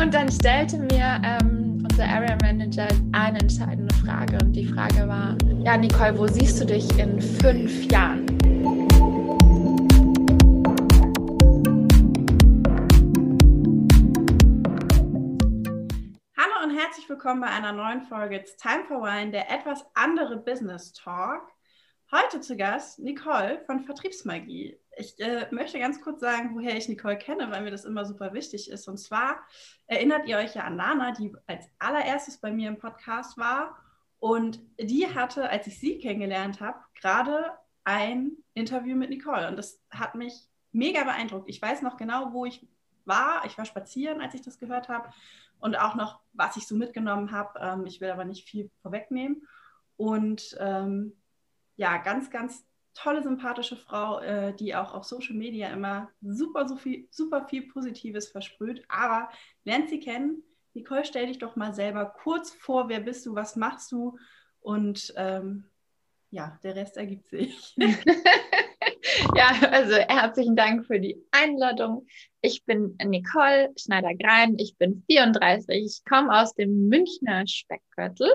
Und dann stellte mir ähm, unser Area Manager eine entscheidende Frage. Und die Frage war, ja, Nicole, wo siehst du dich in fünf Jahren? Hallo und herzlich willkommen bei einer neuen Folge It's Time for Wine, der etwas andere Business Talk. Heute zu Gast Nicole von Vertriebsmagie. Ich äh, möchte ganz kurz sagen, woher ich Nicole kenne, weil mir das immer super wichtig ist. Und zwar erinnert ihr euch ja an Lana, die als allererstes bei mir im Podcast war. Und die hatte, als ich sie kennengelernt habe, gerade ein Interview mit Nicole. Und das hat mich mega beeindruckt. Ich weiß noch genau, wo ich war. Ich war spazieren, als ich das gehört habe. Und auch noch, was ich so mitgenommen habe. Ähm, ich will aber nicht viel vorwegnehmen. Und ähm, ja, ganz, ganz tolle, sympathische Frau, äh, die auch auf Social Media immer super, so viel, super viel Positives versprüht. Aber lernt sie kennen. Nicole, stell dich doch mal selber kurz vor, wer bist du, was machst du? Und ähm, ja, der Rest ergibt sich. ja, also herzlichen Dank für die Einladung. Ich bin Nicole Schneider-Grein, ich bin 34, ich komme aus dem Münchner Speckgürtel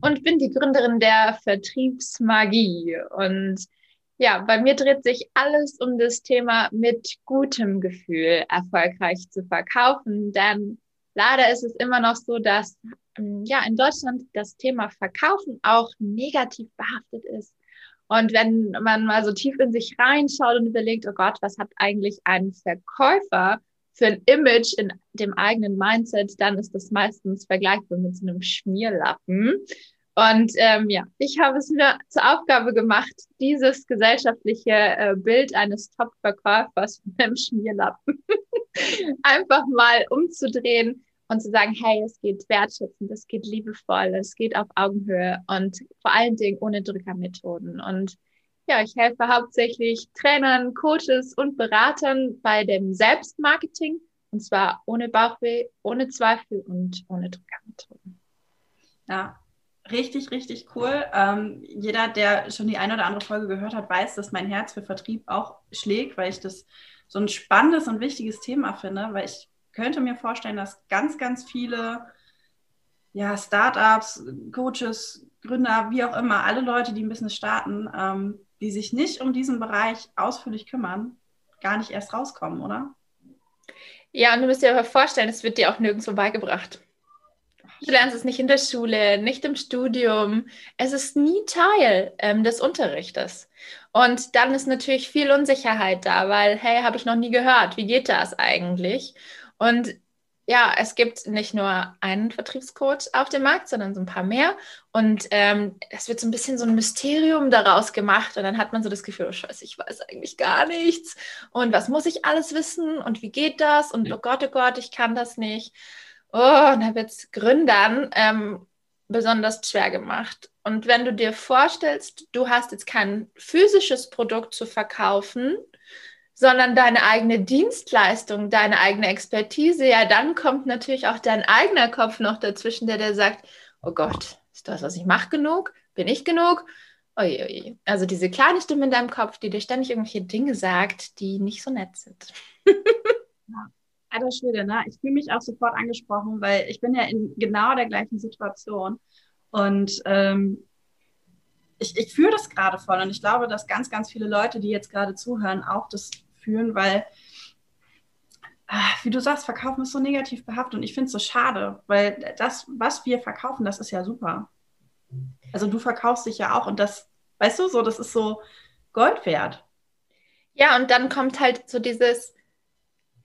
und bin die Gründerin der Vertriebsmagie. Und ja, bei mir dreht sich alles um das Thema mit gutem Gefühl erfolgreich zu verkaufen, denn leider ist es immer noch so, dass ähm, ja in Deutschland das Thema Verkaufen auch negativ behaftet ist. Und wenn man mal so tief in sich reinschaut und überlegt, oh Gott, was hat eigentlich ein Verkäufer für ein Image in dem eigenen Mindset, dann ist das meistens vergleichbar mit so einem Schmierlappen. Und ähm, ja, ich habe es mir zur Aufgabe gemacht, dieses gesellschaftliche äh, Bild eines Top-Verkäufers mit einem Schmierlappen einfach mal umzudrehen und zu sagen, hey, es geht wertschätzend, es geht liebevoll, es geht auf Augenhöhe und vor allen Dingen ohne Drückermethoden. Und ja, ich helfe hauptsächlich Trainern, Coaches und Beratern bei dem Selbstmarketing und zwar ohne Bauchweh, ohne Zweifel und ohne Drückermethoden. Ja, richtig, richtig cool. Ähm, jeder, der schon die eine oder andere Folge gehört hat, weiß, dass mein Herz für Vertrieb auch schlägt, weil ich das so ein spannendes und wichtiges Thema finde, weil ich könnte mir vorstellen, dass ganz, ganz viele ja, Startups, Coaches, Gründer, wie auch immer, alle Leute, die ein Business starten, ähm, die sich nicht um diesen Bereich ausführlich kümmern, gar nicht erst rauskommen, oder? Ja, und du musst dir aber vorstellen, es wird dir auch nirgendwo beigebracht. Du lernst es nicht in der Schule, nicht im Studium. Es ist nie Teil ähm, des Unterrichtes. Und dann ist natürlich viel Unsicherheit da, weil, hey, habe ich noch nie gehört, wie geht das eigentlich? Und ja, es gibt nicht nur einen Vertriebscoach auf dem Markt, sondern so ein paar mehr. Und ähm, es wird so ein bisschen so ein Mysterium daraus gemacht. Und dann hat man so das Gefühl, oh Scheiße, ich weiß eigentlich gar nichts. Und was muss ich alles wissen? Und wie geht das? Und oh Gott, oh Gott, ich kann das nicht. Oh, und da wird es Gründern ähm, besonders schwer gemacht. Und wenn du dir vorstellst, du hast jetzt kein physisches Produkt zu verkaufen, sondern deine eigene Dienstleistung, deine eigene Expertise, ja, dann kommt natürlich auch dein eigener Kopf noch dazwischen, der der sagt, oh Gott, ist das, was ich mache, genug? Bin ich genug? Ui, ui. Also diese kleine Stimme in deinem Kopf, die dir ständig irgendwelche Dinge sagt, die nicht so nett sind. ja. Alter Schwede, ne? Ich fühle mich auch sofort angesprochen, weil ich bin ja in genau der gleichen Situation. Und ähm, ich, ich fühle das gerade voll. Und ich glaube, dass ganz, ganz viele Leute, die jetzt gerade zuhören, auch das fühlen, weil, ah, wie du sagst, verkaufen ist so negativ behaftet und ich finde es so schade, weil das, was wir verkaufen, das ist ja super. Also du verkaufst dich ja auch und das, weißt du, so, das ist so Gold wert. Ja, und dann kommt halt so dieses,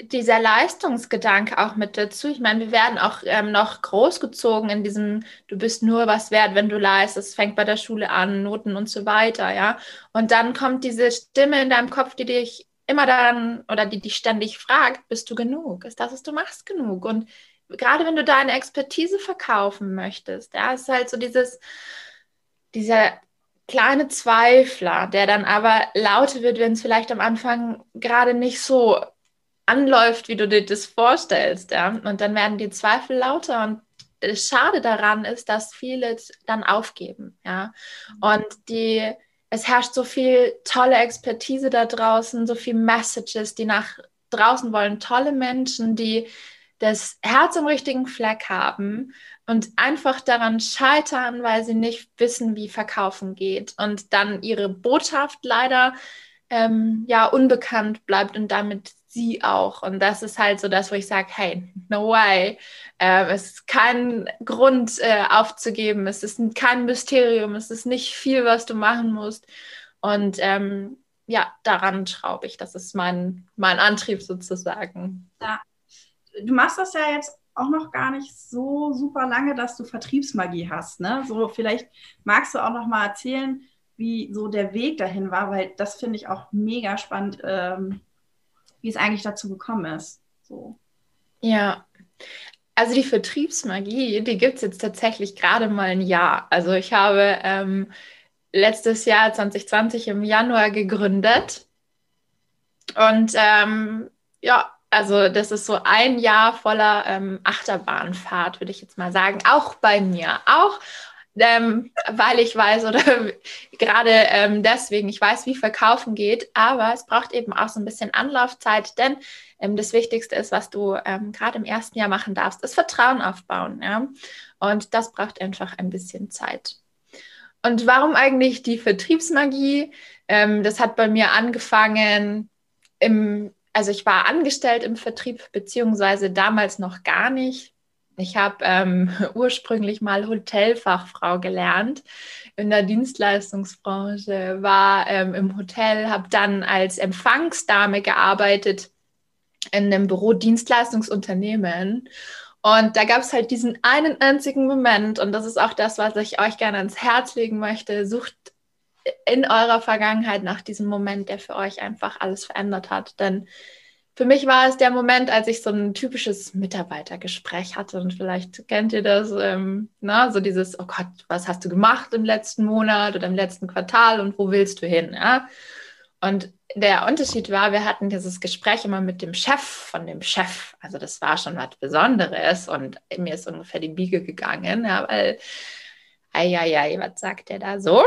dieser Leistungsgedanke auch mit dazu. Ich meine, wir werden auch ähm, noch großgezogen in diesem, du bist nur was wert, wenn du leistest. Es fängt bei der Schule an, Noten und so weiter, ja. Und dann kommt diese Stimme in deinem Kopf, die dich immer dann oder die dich ständig fragt, bist du genug? Ist das, was du machst, genug? Und gerade wenn du deine Expertise verkaufen möchtest, ja, ist halt so dieses, dieser kleine Zweifler, der dann aber lauter wird, wenn es vielleicht am Anfang gerade nicht so anläuft, wie du dir das vorstellst, ja. Und dann werden die Zweifel lauter und das Schade daran ist, dass viele dann aufgeben, ja. Und die es herrscht so viel tolle Expertise da draußen, so viel Messages, die nach draußen wollen, tolle Menschen, die das Herz im richtigen Fleck haben und einfach daran scheitern, weil sie nicht wissen, wie Verkaufen geht und dann ihre Botschaft leider ähm, ja unbekannt bleibt und damit sie auch. Und das ist halt so das, wo ich sage, hey, no way. Äh, es ist kein Grund äh, aufzugeben. Es ist kein Mysterium. Es ist nicht viel, was du machen musst. Und ähm, ja, daran schraube ich. Das ist mein, mein Antrieb sozusagen. Ja. Du machst das ja jetzt auch noch gar nicht so super lange, dass du Vertriebsmagie hast. Ne? So, vielleicht magst du auch noch mal erzählen, wie so der Weg dahin war, weil das finde ich auch mega spannend, ähm, wie es eigentlich dazu gekommen ist. So. Ja, also die Vertriebsmagie, die gibt es jetzt tatsächlich gerade mal ein Jahr. Also ich habe ähm, letztes Jahr 2020 im Januar gegründet. Und ähm, ja, also das ist so ein Jahr voller ähm, Achterbahnfahrt, würde ich jetzt mal sagen. Auch bei mir. Auch ähm, weil ich weiß oder gerade ähm, deswegen, ich weiß, wie Verkaufen geht, aber es braucht eben auch so ein bisschen Anlaufzeit, denn ähm, das Wichtigste ist, was du ähm, gerade im ersten Jahr machen darfst, ist Vertrauen aufbauen. Ja? Und das braucht einfach ein bisschen Zeit. Und warum eigentlich die Vertriebsmagie? Ähm, das hat bei mir angefangen im, also ich war angestellt im Vertrieb, beziehungsweise damals noch gar nicht ich habe ähm, ursprünglich mal Hotelfachfrau gelernt in der Dienstleistungsbranche, war ähm, im Hotel, habe dann als Empfangsdame gearbeitet in einem Bürodienstleistungsunternehmen. Und da gab es halt diesen einen einzigen Moment, und das ist auch das, was ich euch gerne ans Herz legen möchte. Sucht in eurer Vergangenheit nach diesem Moment, der für euch einfach alles verändert hat. Denn für mich war es der Moment, als ich so ein typisches Mitarbeitergespräch hatte und vielleicht kennt ihr das, ähm, na, so dieses, oh Gott, was hast du gemacht im letzten Monat oder im letzten Quartal und wo willst du hin? Ja? Und der Unterschied war, wir hatten dieses Gespräch immer mit dem Chef von dem Chef. Also das war schon was Besonderes und mir ist ungefähr die Biege gegangen, ja, weil, ei, ei, ei, was sagt der da so?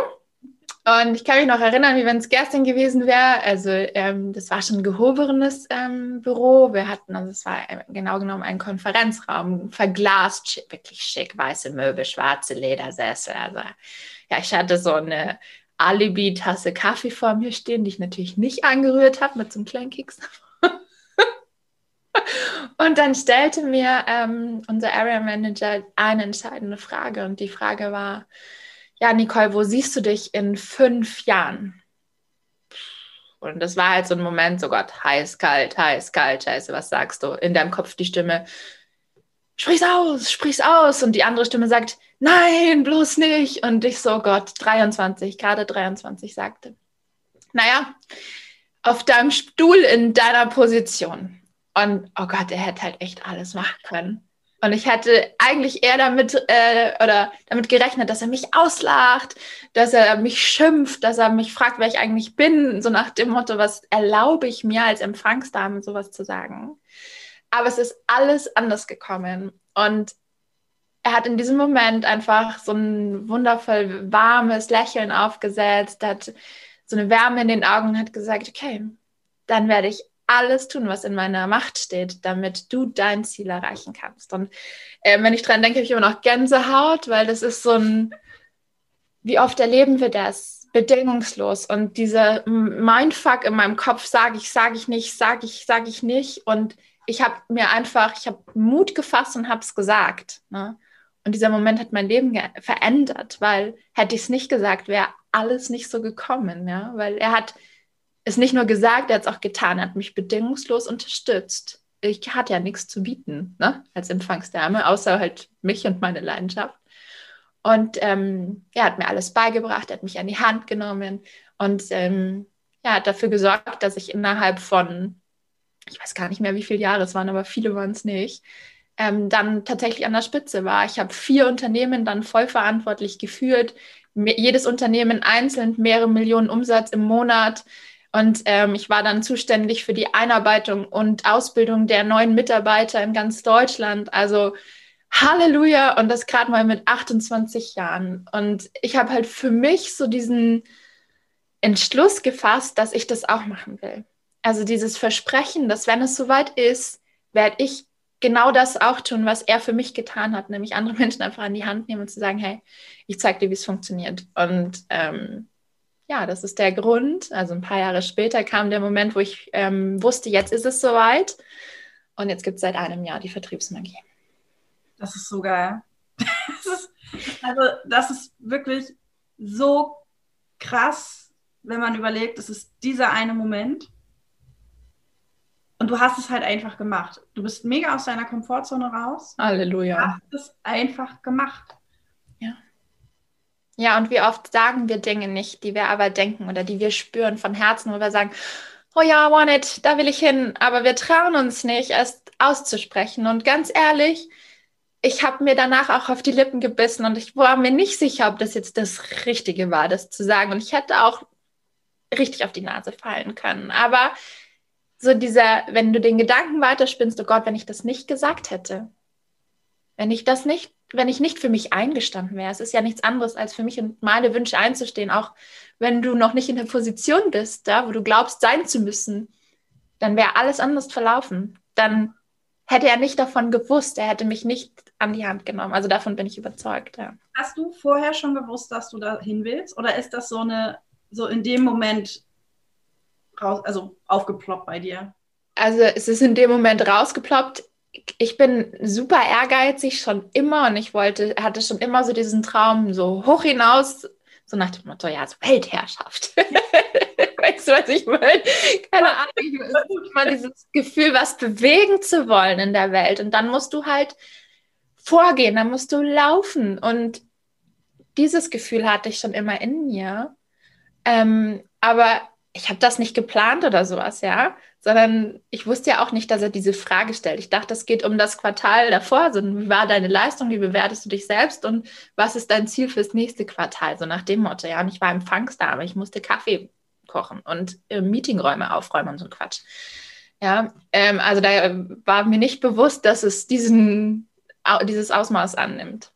Und ich kann mich noch erinnern, wie wenn es gestern gewesen wäre. Also ähm, das war schon ein gehobenes ähm, Büro. Wir hatten, also es war äh, genau genommen ein Konferenzraum, verglast, schick, wirklich schick, weiße Möbel, schwarze Ledersessel. Also ja, ich hatte so eine Alibi-Tasse Kaffee vor mir stehen, die ich natürlich nicht angerührt habe mit so einem kleinen Keks. und dann stellte mir ähm, unser Area Manager eine entscheidende Frage und die Frage war, ja, Nicole, wo siehst du dich in fünf Jahren? Und das war halt so ein Moment, so Gott, heiß, kalt, heiß, kalt, scheiße, was sagst du? In deinem Kopf die Stimme, sprich's aus, sprich's aus. Und die andere Stimme sagt, nein, bloß nicht. Und ich so, Gott, 23, gerade 23 sagte. Naja, auf deinem Stuhl in deiner Position. Und oh Gott, er hätte halt echt alles machen können. Und ich hätte eigentlich eher damit äh, oder damit gerechnet, dass er mich auslacht, dass er mich schimpft, dass er mich fragt, wer ich eigentlich bin, so nach dem Motto, was erlaube ich mir als Empfangsdame sowas zu sagen. Aber es ist alles anders gekommen und er hat in diesem Moment einfach so ein wundervoll warmes Lächeln aufgesetzt, hat so eine Wärme in den Augen und hat gesagt, okay, dann werde ich alles tun, was in meiner Macht steht, damit du dein Ziel erreichen kannst. Und äh, wenn ich dran denke, habe ich immer noch Gänsehaut, weil das ist so ein, wie oft erleben wir das? Bedingungslos. Und dieser Mindfuck in meinem Kopf, sage ich, sage ich nicht, sage ich, sage ich nicht. Und ich habe mir einfach, ich habe Mut gefasst und habe es gesagt. Ne? Und dieser Moment hat mein Leben verändert, weil hätte ich es nicht gesagt, wäre alles nicht so gekommen. Ja? Weil er hat es nicht nur gesagt, er hat es auch getan, hat mich bedingungslos unterstützt. Ich hatte ja nichts zu bieten ne, als Empfangsdame, außer halt mich und meine Leidenschaft. Und ähm, er hat mir alles beigebracht, er hat mich an die Hand genommen und ähm, ja, hat dafür gesorgt, dass ich innerhalb von, ich weiß gar nicht mehr, wie viele Jahre es waren, aber viele waren es nicht, ähm, dann tatsächlich an der Spitze war. Ich habe vier Unternehmen dann vollverantwortlich geführt, jedes Unternehmen einzeln mehrere Millionen Umsatz im Monat. Und ähm, ich war dann zuständig für die Einarbeitung und Ausbildung der neuen Mitarbeiter in ganz Deutschland. Also Halleluja und das gerade mal mit 28 Jahren. Und ich habe halt für mich so diesen Entschluss gefasst, dass ich das auch machen will. Also dieses Versprechen, dass wenn es soweit ist, werde ich genau das auch tun, was er für mich getan hat, nämlich andere Menschen einfach an die Hand nehmen und zu sagen, hey, ich zeige dir, wie es funktioniert. Und ähm, ja, das ist der Grund. Also ein paar Jahre später kam der Moment, wo ich ähm, wusste, jetzt ist es soweit. Und jetzt gibt es seit einem Jahr die Vertriebsmagie. Das ist so geil. Das ist, also das ist wirklich so krass, wenn man überlegt, es ist dieser eine Moment. Und du hast es halt einfach gemacht. Du bist mega aus deiner Komfortzone raus. Halleluja. Du hast es einfach gemacht. Ja. Und wie oft sagen wir Dinge nicht, die wir aber denken oder die wir spüren von Herzen, wo wir sagen, oh ja, I want it, da will ich hin, aber wir trauen uns nicht, es auszusprechen. Und ganz ehrlich, ich habe mir danach auch auf die Lippen gebissen und ich war mir nicht sicher, ob das jetzt das Richtige war, das zu sagen. Und ich hätte auch richtig auf die Nase fallen können. Aber so dieser, wenn du den Gedanken weiterspinnst, oh Gott, wenn ich das nicht gesagt hätte, wenn ich das nicht, wenn ich nicht für mich eingestanden wäre, es ist ja nichts anderes, als für mich und meine Wünsche einzustehen, auch wenn du noch nicht in der Position bist, da, wo du glaubst, sein zu müssen, dann wäre alles anders verlaufen. Dann hätte er nicht davon gewusst, er hätte mich nicht an die Hand genommen. Also davon bin ich überzeugt, ja. Hast du vorher schon gewusst, dass du da hin willst? Oder ist das so eine, so in dem Moment raus, also aufgeploppt bei dir? Also es ist in dem Moment rausgeploppt. Ich bin super ehrgeizig schon immer und ich wollte, hatte schon immer so diesen Traum so hoch hinaus, so nach dem Motto, ja, so Weltherrschaft. weißt du, was ich meine? Keine Ahnung. Es ist immer dieses Gefühl, was bewegen zu wollen in der Welt. Und dann musst du halt vorgehen, dann musst du laufen. Und dieses Gefühl hatte ich schon immer in mir. Ähm, aber ich habe das nicht geplant oder sowas, ja, sondern ich wusste ja auch nicht, dass er diese Frage stellt. Ich dachte, es geht um das Quartal davor. Also, wie war deine Leistung? Wie bewertest du dich selbst? Und was ist dein Ziel fürs nächste Quartal? So nach dem Motto, ja. Und ich war Empfangsdame, ich musste Kaffee kochen und äh, Meetingräume aufräumen und so Quatsch. Ja, ähm, also da war mir nicht bewusst, dass es diesen, dieses Ausmaß annimmt.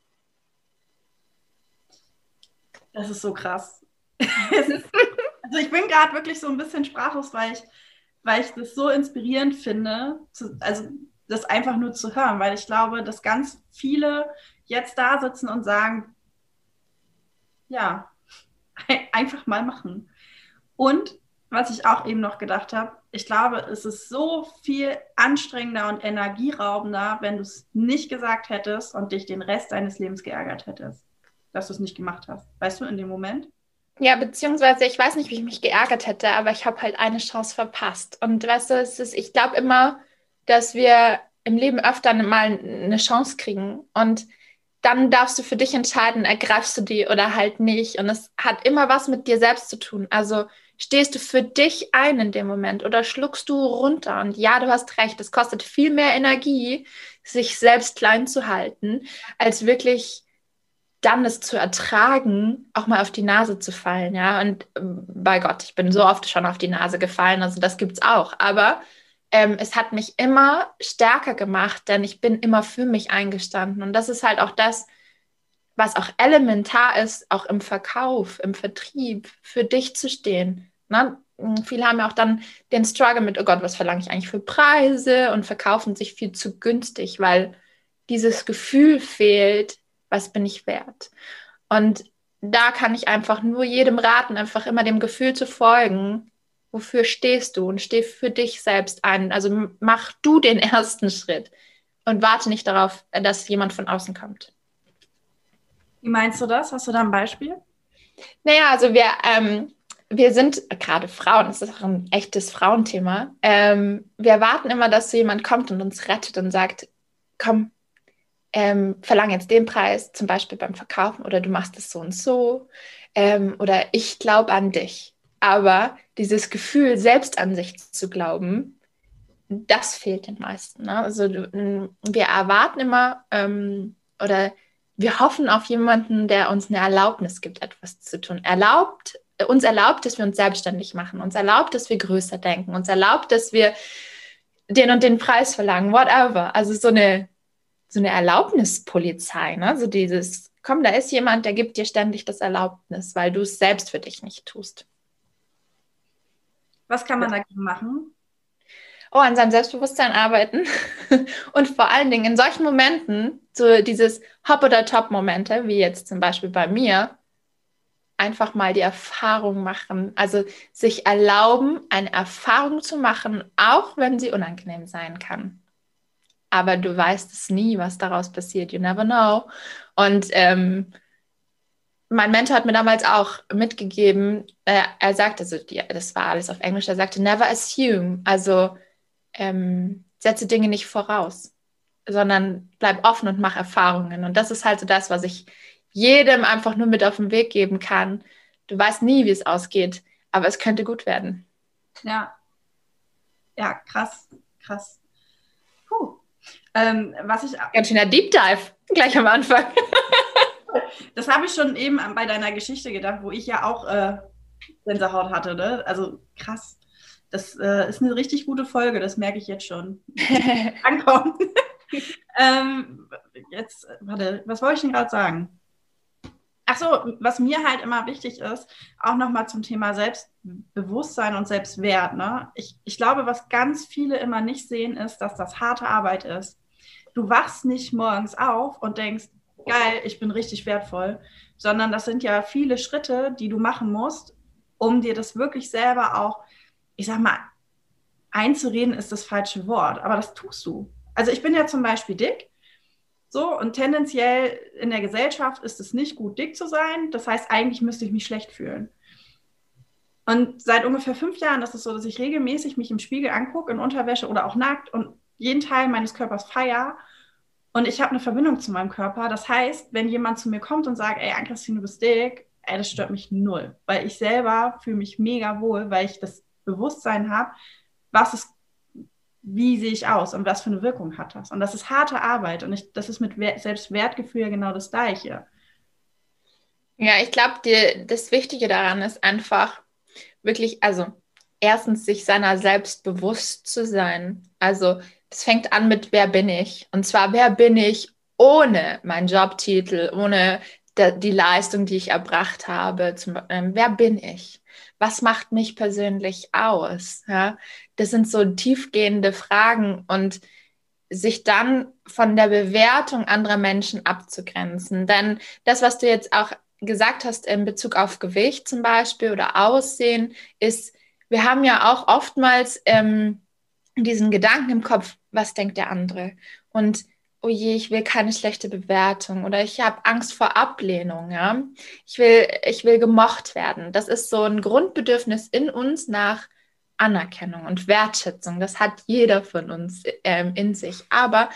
Das ist so krass. also ich bin gerade wirklich so ein bisschen sprachlos, weil ich, weil ich das so inspirierend finde, zu, also das einfach nur zu hören, weil ich glaube, dass ganz viele jetzt da sitzen und sagen, ja, einfach mal machen. Und was ich auch eben noch gedacht habe, ich glaube, es ist so viel anstrengender und energieraubender, wenn du es nicht gesagt hättest und dich den Rest deines Lebens geärgert hättest, dass du es nicht gemacht hast. Weißt du, in dem Moment? Ja, beziehungsweise ich weiß nicht, wie ich mich geärgert hätte, aber ich habe halt eine Chance verpasst. Und weißt du, es ist, ich glaube immer, dass wir im Leben öfter mal eine Chance kriegen. Und dann darfst du für dich entscheiden, ergreifst du die oder halt nicht. Und es hat immer was mit dir selbst zu tun. Also stehst du für dich ein in dem Moment oder schluckst du runter? Und ja, du hast recht, es kostet viel mehr Energie, sich selbst klein zu halten, als wirklich dann es zu ertragen, auch mal auf die Nase zu fallen, ja. Und ähm, bei Gott, ich bin so oft schon auf die Nase gefallen, also das gibt es auch. Aber ähm, es hat mich immer stärker gemacht, denn ich bin immer für mich eingestanden. Und das ist halt auch das, was auch elementar ist, auch im Verkauf, im Vertrieb, für dich zu stehen. Na, hm, viele haben ja auch dann den Struggle mit, oh Gott, was verlange ich eigentlich für Preise und verkaufen sich viel zu günstig, weil dieses Gefühl fehlt, was bin ich wert? Und da kann ich einfach nur jedem raten, einfach immer dem Gefühl zu folgen, wofür stehst du und steh für dich selbst ein. Also mach du den ersten Schritt und warte nicht darauf, dass jemand von außen kommt. Wie meinst du das? Hast du da ein Beispiel? Naja, also wir, ähm, wir sind gerade Frauen, das ist auch ein echtes Frauenthema. Ähm, wir erwarten immer, dass so jemand kommt und uns rettet und sagt, komm, ähm, verlang jetzt den Preis, zum Beispiel beim Verkaufen, oder du machst es so und so, ähm, oder ich glaube an dich. Aber dieses Gefühl, selbst an sich zu glauben, das fehlt den meisten. Ne? Also wir erwarten immer ähm, oder wir hoffen auf jemanden, der uns eine Erlaubnis gibt, etwas zu tun. Erlaubt, uns erlaubt, dass wir uns selbstständig machen, uns erlaubt, dass wir größer denken, uns erlaubt, dass wir den und den Preis verlangen, whatever. Also so eine so eine Erlaubnispolizei, ne? So dieses, komm, da ist jemand, der gibt dir ständig das Erlaubnis, weil du es selbst für dich nicht tust. Was kann man dagegen machen? oh, an seinem Selbstbewusstsein arbeiten und vor allen Dingen in solchen Momenten, so dieses Hop- oder Top-Momente, wie jetzt zum Beispiel bei mir, einfach mal die Erfahrung machen, also sich erlauben, eine Erfahrung zu machen, auch wenn sie unangenehm sein kann. Aber du weißt es nie, was daraus passiert. You never know. Und ähm, mein Mentor hat mir damals auch mitgegeben, äh, er sagte, also die, das war alles auf Englisch, er sagte, never assume, also ähm, setze Dinge nicht voraus, sondern bleib offen und mach Erfahrungen. Und das ist halt so das, was ich jedem einfach nur mit auf den Weg geben kann. Du weißt nie, wie es ausgeht, aber es könnte gut werden. Ja. Ja, krass, krass. Ähm, was ich. Ganz schöner Deep Dive, gleich am Anfang. das habe ich schon eben bei deiner Geschichte gedacht, wo ich ja auch äh, Gänsehaut hatte. Ne? Also krass. Das äh, ist eine richtig gute Folge, das merke ich jetzt schon. Ankommen. ähm, jetzt, warte, was wollte ich denn gerade sagen? Ach so, was mir halt immer wichtig ist, auch nochmal zum Thema Selbstbewusstsein und Selbstwert. Ne? Ich, ich glaube, was ganz viele immer nicht sehen, ist, dass das harte Arbeit ist. Du wachst nicht morgens auf und denkst, geil, ich bin richtig wertvoll, sondern das sind ja viele Schritte, die du machen musst, um dir das wirklich selber auch, ich sag mal, einzureden ist das falsche Wort, aber das tust du. Also ich bin ja zum Beispiel dick so, und tendenziell in der Gesellschaft ist es nicht gut, dick zu sein. Das heißt, eigentlich müsste ich mich schlecht fühlen. Und seit ungefähr fünf Jahren ist es so, dass ich regelmäßig mich im Spiegel angucke, in Unterwäsche oder auch nackt und jeden Teil meines Körpers feier. Und ich habe eine Verbindung zu meinem Körper. Das heißt, wenn jemand zu mir kommt und sagt, ey, Ann-Christine, du bist dick, ey, das stört mich null. Weil ich selber fühle mich mega wohl, weil ich das Bewusstsein habe, was es wie sehe ich aus und was für eine Wirkung hat das? Und das ist harte Arbeit und ich, das ist mit Selbstwertgefühl genau das Gleiche. Ja, ich glaube, das Wichtige daran ist einfach wirklich, also erstens sich seiner selbst bewusst zu sein. Also es fängt an mit, wer bin ich? Und zwar, wer bin ich ohne meinen Jobtitel, ohne die Leistung, die ich erbracht habe? Zum, ähm, wer bin ich? was macht mich persönlich aus? Ja, das sind so tiefgehende Fragen und sich dann von der Bewertung anderer Menschen abzugrenzen. Denn das, was du jetzt auch gesagt hast in Bezug auf Gewicht zum Beispiel oder Aussehen, ist, wir haben ja auch oftmals ähm, diesen Gedanken im Kopf, was denkt der andere? Und oh je, ich will keine schlechte Bewertung oder ich habe Angst vor Ablehnung, ja. Ich will, ich will gemocht werden. Das ist so ein Grundbedürfnis in uns nach Anerkennung und Wertschätzung. Das hat jeder von uns ähm, in sich. Aber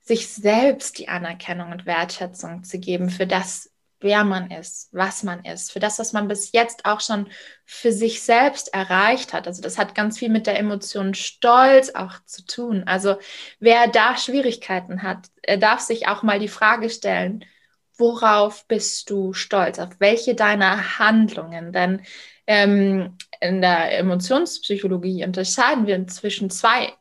sich selbst die Anerkennung und Wertschätzung zu geben für das, wer man ist, was man ist, für das, was man bis jetzt auch schon für sich selbst erreicht hat. Also das hat ganz viel mit der Emotion Stolz auch zu tun. Also wer da Schwierigkeiten hat, er darf sich auch mal die Frage stellen, worauf bist du stolz, auf welche deiner Handlungen? Denn ähm, in der Emotionspsychologie unterscheiden wir zwischen zwei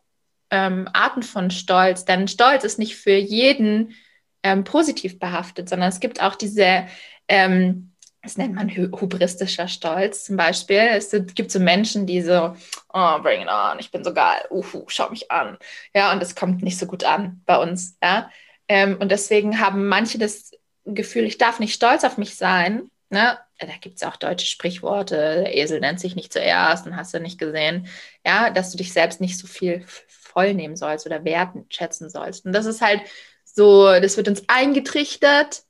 ähm, Arten von Stolz, denn Stolz ist nicht für jeden ähm, positiv behaftet, sondern es gibt auch diese, ähm, das nennt man hubristischer Stolz zum Beispiel. Es gibt so Menschen, die so, oh, bring it on, ich bin so geil, uhu, schau mich an. Ja, und das kommt nicht so gut an bei uns. Ja? Ähm, und deswegen haben manche das Gefühl, ich darf nicht stolz auf mich sein. Ne? Da gibt es auch deutsche Sprichworte, der Esel nennt sich nicht zuerst und hast du nicht gesehen, ja, dass du dich selbst nicht so viel voll nehmen sollst oder wertschätzen sollst. Und das ist halt so, das wird uns eingetrichtert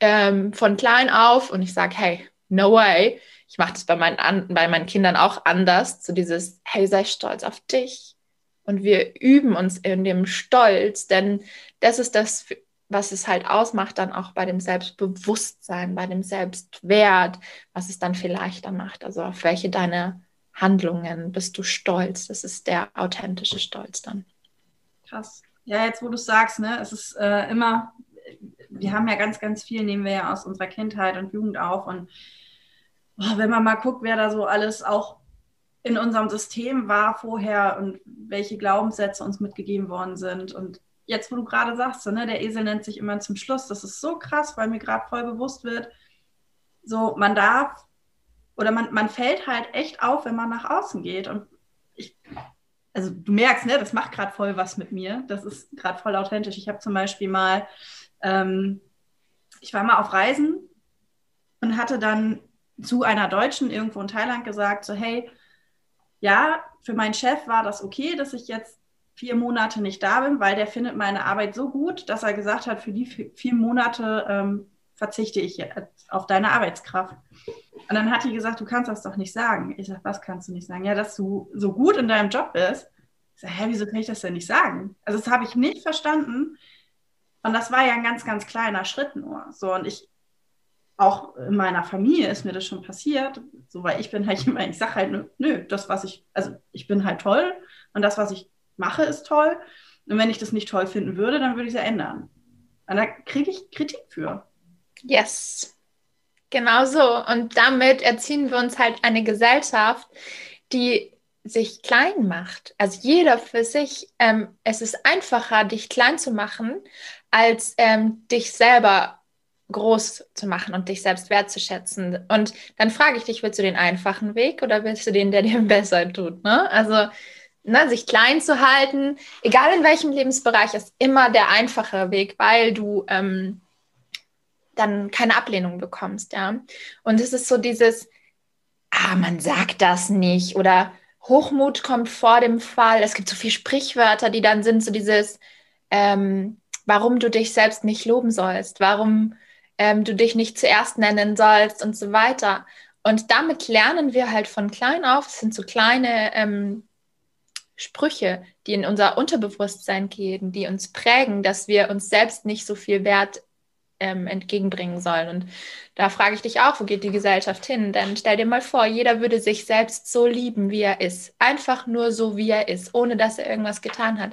ähm, von klein auf und ich sage, hey, no way. Ich mache das bei meinen, bei meinen Kindern auch anders. So dieses, hey, sei stolz auf dich. Und wir üben uns in dem Stolz, denn das ist das, was es halt ausmacht, dann auch bei dem Selbstbewusstsein, bei dem Selbstwert, was es dann viel leichter macht. Also auf welche deine Handlungen bist du stolz? Das ist der authentische Stolz dann. Krass. Ja, jetzt wo du sagst, ne, es ist äh, immer, wir haben ja ganz, ganz viel, nehmen wir ja aus unserer Kindheit und Jugend auf. Und oh, wenn man mal guckt, wer da so alles auch in unserem System war vorher und welche Glaubenssätze uns mitgegeben worden sind. Und jetzt, wo du gerade sagst, ne, der Esel nennt sich immer zum Schluss, das ist so krass, weil mir gerade voll bewusst wird, so man darf oder man, man fällt halt echt auf, wenn man nach außen geht. Und also du merkst, ne, das macht gerade voll was mit mir. Das ist gerade voll authentisch. Ich habe zum Beispiel mal, ähm, ich war mal auf Reisen und hatte dann zu einer Deutschen irgendwo in Thailand gesagt, so hey, ja, für meinen Chef war das okay, dass ich jetzt vier Monate nicht da bin, weil der findet meine Arbeit so gut, dass er gesagt hat, für die vier Monate ähm, verzichte ich auf deine Arbeitskraft. Und dann hat die gesagt, du kannst das doch nicht sagen. Ich sage, was kannst du nicht sagen? Ja, dass du so gut in deinem Job bist. Ich sage, hä, wieso kann ich das denn nicht sagen? Also das habe ich nicht verstanden. Und das war ja ein ganz, ganz kleiner Schritt nur. So, und ich, auch in meiner Familie ist mir das schon passiert. So, weil ich bin halt immer, ich sage halt, nö, das, was ich, also ich bin halt toll und das, was ich mache, ist toll. Und wenn ich das nicht toll finden würde, dann würde ich es ja ändern. Und da kriege ich Kritik für. Yes. Genau so. Und damit erziehen wir uns halt eine Gesellschaft, die sich klein macht. Also jeder für sich. Ähm, es ist einfacher, dich klein zu machen, als ähm, dich selber groß zu machen und dich selbst wertzuschätzen. Und dann frage ich dich, willst du den einfachen Weg oder willst du den, der dir besser tut? Ne? Also ne, sich klein zu halten, egal in welchem Lebensbereich, ist immer der einfache Weg, weil du ähm, dann keine Ablehnung bekommst, ja. Und es ist so dieses, ah, man sagt das nicht oder Hochmut kommt vor dem Fall. Es gibt so viele Sprichwörter, die dann sind so dieses, ähm, warum du dich selbst nicht loben sollst, warum ähm, du dich nicht zuerst nennen sollst und so weiter. Und damit lernen wir halt von klein auf, es sind so kleine ähm, Sprüche, die in unser Unterbewusstsein gehen, die uns prägen, dass wir uns selbst nicht so viel Wert ähm, entgegenbringen sollen. Und da frage ich dich auch, wo geht die Gesellschaft hin? Denn stell dir mal vor, jeder würde sich selbst so lieben, wie er ist. Einfach nur so, wie er ist, ohne dass er irgendwas getan hat.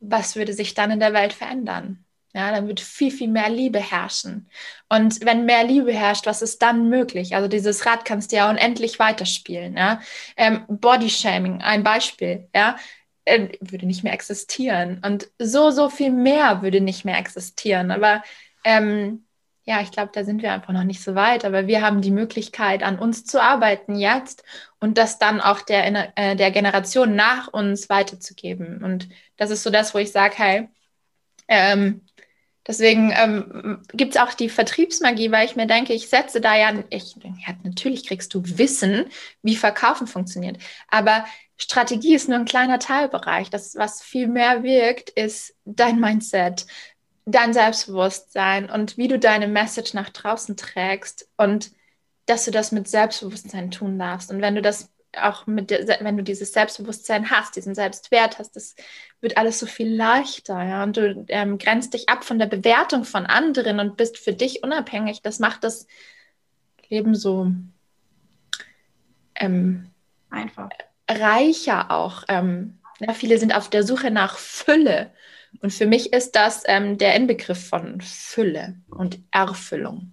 Was würde sich dann in der Welt verändern? Ja, dann wird viel, viel mehr Liebe herrschen. Und wenn mehr Liebe herrscht, was ist dann möglich? Also dieses Rad kannst du ja unendlich weiterspielen. Ja? Ähm, Bodyshaming, ein Beispiel. Ja? Ähm, würde nicht mehr existieren. Und so, so viel mehr würde nicht mehr existieren. Aber ähm, ja, ich glaube, da sind wir einfach noch nicht so weit, aber wir haben die Möglichkeit, an uns zu arbeiten jetzt und das dann auch der, äh, der Generation nach uns weiterzugeben. Und das ist so das, wo ich sage, hey, ähm, deswegen ähm, gibt es auch die Vertriebsmagie, weil ich mir denke, ich setze da ja, ich, ja, natürlich kriegst du Wissen, wie Verkaufen funktioniert, aber Strategie ist nur ein kleiner Teilbereich. Das, was viel mehr wirkt, ist dein Mindset, dein Selbstbewusstsein und wie du deine Message nach draußen trägst und dass du das mit Selbstbewusstsein tun darfst. Und wenn du das auch mit, wenn du dieses Selbstbewusstsein hast, diesen Selbstwert hast, das wird alles so viel leichter, ja. Und du ähm, grenzt dich ab von der Bewertung von anderen und bist für dich unabhängig. Das macht das Leben so ähm, einfach reicher auch. Ähm, ja, viele sind auf der Suche nach Fülle und für mich ist das ähm, der Inbegriff von Fülle und Erfüllung.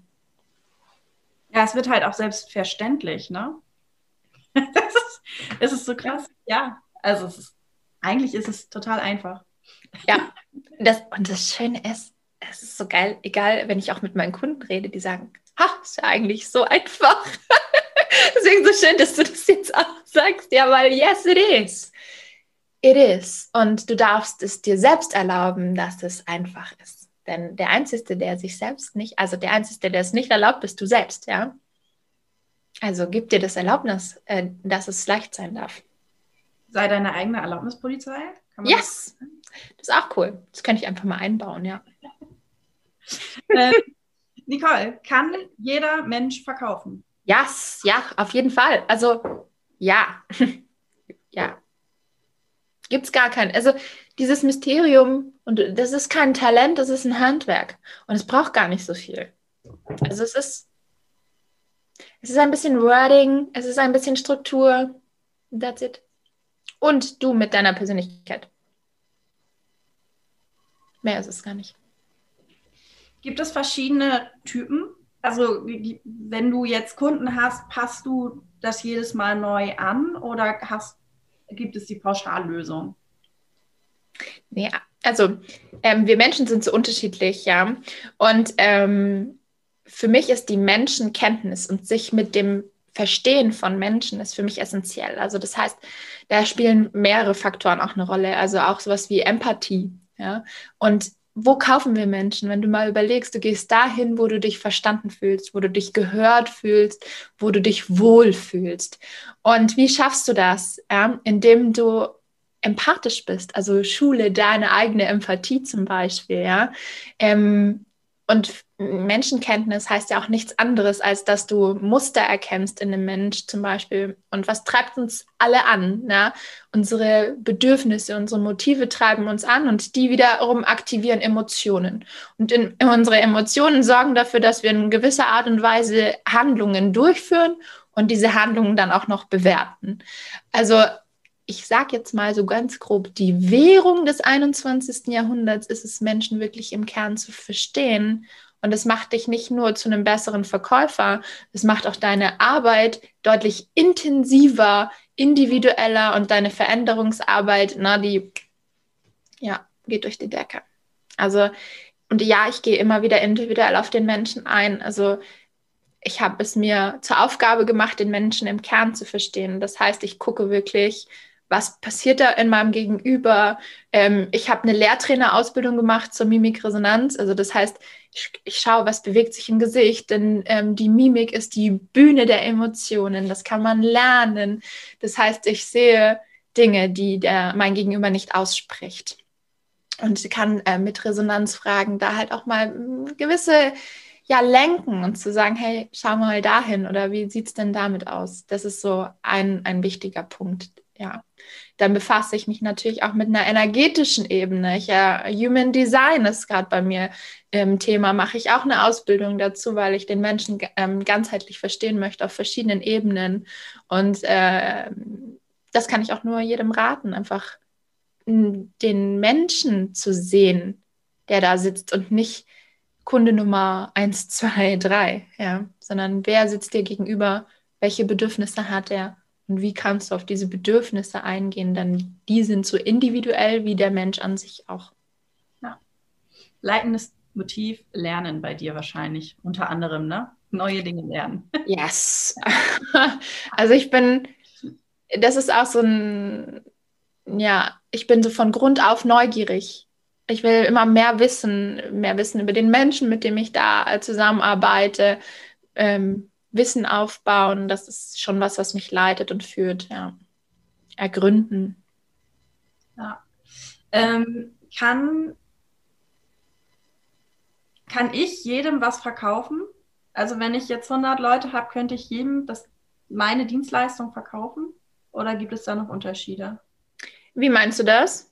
Ja, es wird halt auch selbstverständlich, ne? das ist, es ist so krass. Ja, also ist, eigentlich ist es total einfach. Ja, das, und das Schöne ist, es ist so geil, egal, wenn ich auch mit meinen Kunden rede, die sagen, ha, ist ja eigentlich so einfach. Deswegen so schön, dass du das jetzt auch sagst. Ja, weil yes, it is. It is. Und du darfst es dir selbst erlauben, dass es einfach ist. Denn der Einzige, der sich selbst nicht, also der Einzige, der es nicht erlaubt, bist du selbst, ja. Also gib dir das Erlaubnis, äh, dass es leicht sein darf. Sei deine eigene Erlaubnispolizei? yes! Das ist auch cool. Das könnte ich einfach mal einbauen, ja. äh, Nicole, kann jeder Mensch verkaufen? Yes, ja, auf jeden Fall. Also ja, ja gibt es gar kein. Also dieses Mysterium, und das ist kein Talent, das ist ein Handwerk. Und es braucht gar nicht so viel. Also es ist, es ist ein bisschen Wording, es ist ein bisschen Struktur. That's it. Und du mit deiner Persönlichkeit. Mehr ist es gar nicht. Gibt es verschiedene Typen? Also, wenn du jetzt Kunden hast, passt du das jedes Mal neu an oder hast gibt es die Pauschallösung? Ja, also ähm, wir Menschen sind so unterschiedlich, ja. Und ähm, für mich ist die Menschenkenntnis und sich mit dem Verstehen von Menschen ist für mich essentiell. Also das heißt, da spielen mehrere Faktoren auch eine Rolle. Also auch sowas wie Empathie. Ja? Und wo kaufen wir Menschen? Wenn du mal überlegst, du gehst dahin, wo du dich verstanden fühlst, wo du dich gehört fühlst, wo du dich wohl fühlst. Und wie schaffst du das? Ja? Indem du empathisch bist, also schule deine eigene Empathie zum Beispiel, ja. Ähm, und Menschenkenntnis heißt ja auch nichts anderes, als dass du Muster erkennst in einem Mensch zum Beispiel. Und was treibt uns alle an? Ja? Unsere Bedürfnisse, unsere Motive treiben uns an und die wiederum aktivieren Emotionen. Und in, unsere Emotionen sorgen dafür, dass wir in gewisser Art und Weise Handlungen durchführen und diese Handlungen dann auch noch bewerten. Also ich sage jetzt mal so ganz grob, die Währung des 21. Jahrhunderts ist es, Menschen wirklich im Kern zu verstehen. Und das macht dich nicht nur zu einem besseren Verkäufer, es macht auch deine Arbeit deutlich intensiver, individueller und deine Veränderungsarbeit, na, die ja, geht durch die Decke. Also, und ja, ich gehe immer wieder individuell auf den Menschen ein. Also, ich habe es mir zur Aufgabe gemacht, den Menschen im Kern zu verstehen. Das heißt, ich gucke wirklich, was passiert da in meinem Gegenüber. Ähm, ich habe eine Lehrtrainerausbildung gemacht zur Mimikresonanz. Also das heißt, ich, ich schaue, was bewegt sich im Gesicht, denn ähm, die Mimik ist die Bühne der Emotionen. Das kann man lernen. Das heißt, ich sehe Dinge, die der mein Gegenüber nicht ausspricht. Und kann äh, mit Resonanzfragen da halt auch mal hm, gewisse ja, lenken und zu sagen, hey, schau mal dahin oder wie sieht es denn damit aus? Das ist so ein, ein wichtiger Punkt, ja, dann befasse ich mich natürlich auch mit einer energetischen Ebene. Ich, ja, Human Design ist gerade bei mir im Thema, mache ich auch eine Ausbildung dazu, weil ich den Menschen ähm, ganzheitlich verstehen möchte auf verschiedenen Ebenen. Und äh, das kann ich auch nur jedem raten, einfach den Menschen zu sehen, der da sitzt und nicht Kunde Nummer 1, 2, 3, ja, sondern wer sitzt dir gegenüber, welche Bedürfnisse hat er und wie kannst du auf diese Bedürfnisse eingehen? Denn die sind so individuell wie der Mensch an sich auch. Ja. Leitendes Motiv Lernen bei dir wahrscheinlich, unter anderem, ne? Neue Dinge lernen. Yes. Also ich bin, das ist auch so ein, ja, ich bin so von Grund auf neugierig. Ich will immer mehr wissen, mehr wissen über den Menschen, mit dem ich da zusammenarbeite. Ähm, Wissen aufbauen, das ist schon was, was mich leitet und führt, ja. Ergründen. Ja. Ähm, kann, kann ich jedem was verkaufen? Also wenn ich jetzt 100 Leute habe, könnte ich jedem das, meine Dienstleistung verkaufen? Oder gibt es da noch Unterschiede? Wie meinst du das?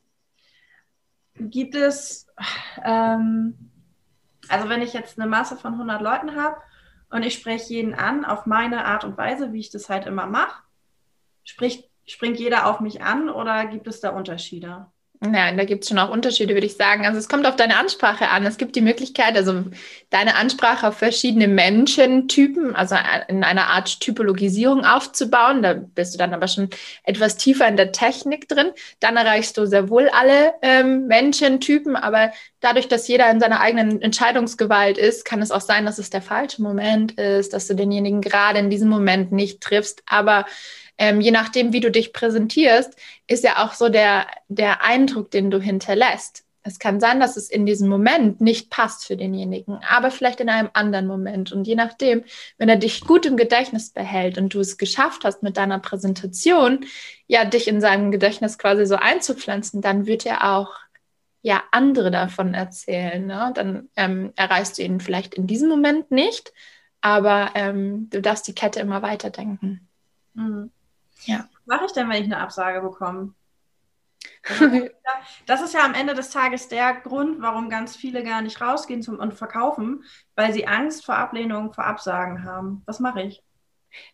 Gibt es, ähm, also wenn ich jetzt eine Masse von 100 Leuten habe und ich spreche jeden an auf meine Art und Weise, wie ich das halt immer mache. Spricht, springt jeder auf mich an oder gibt es da Unterschiede? Nein, da gibt es schon auch Unterschiede, würde ich sagen. Also es kommt auf deine Ansprache an. Es gibt die Möglichkeit, also deine Ansprache auf verschiedene Menschentypen, also in einer Art Typologisierung aufzubauen. Da bist du dann aber schon etwas tiefer in der Technik drin. Dann erreichst du sehr wohl alle ähm, Menschentypen, aber dadurch, dass jeder in seiner eigenen Entscheidungsgewalt ist, kann es auch sein, dass es der falsche Moment ist, dass du denjenigen gerade in diesem Moment nicht triffst. Aber ähm, je nachdem, wie du dich präsentierst, ist ja auch so der, der Eindruck, den du hinterlässt. Es kann sein, dass es in diesem Moment nicht passt für denjenigen, aber vielleicht in einem anderen Moment. Und je nachdem, wenn er dich gut im Gedächtnis behält und du es geschafft hast mit deiner Präsentation, ja, dich in seinem Gedächtnis quasi so einzupflanzen, dann wird er auch ja andere davon erzählen. Ne? Dann ähm, erreichst du ihn vielleicht in diesem Moment nicht, aber ähm, du darfst die Kette immer weiterdenken. Mhm. Ja. Was mache ich denn, wenn ich eine Absage bekomme? Also, das ist ja am Ende des Tages der Grund, warum ganz viele gar nicht rausgehen zum, und verkaufen, weil sie Angst vor Ablehnung, vor Absagen haben. Was mache ich?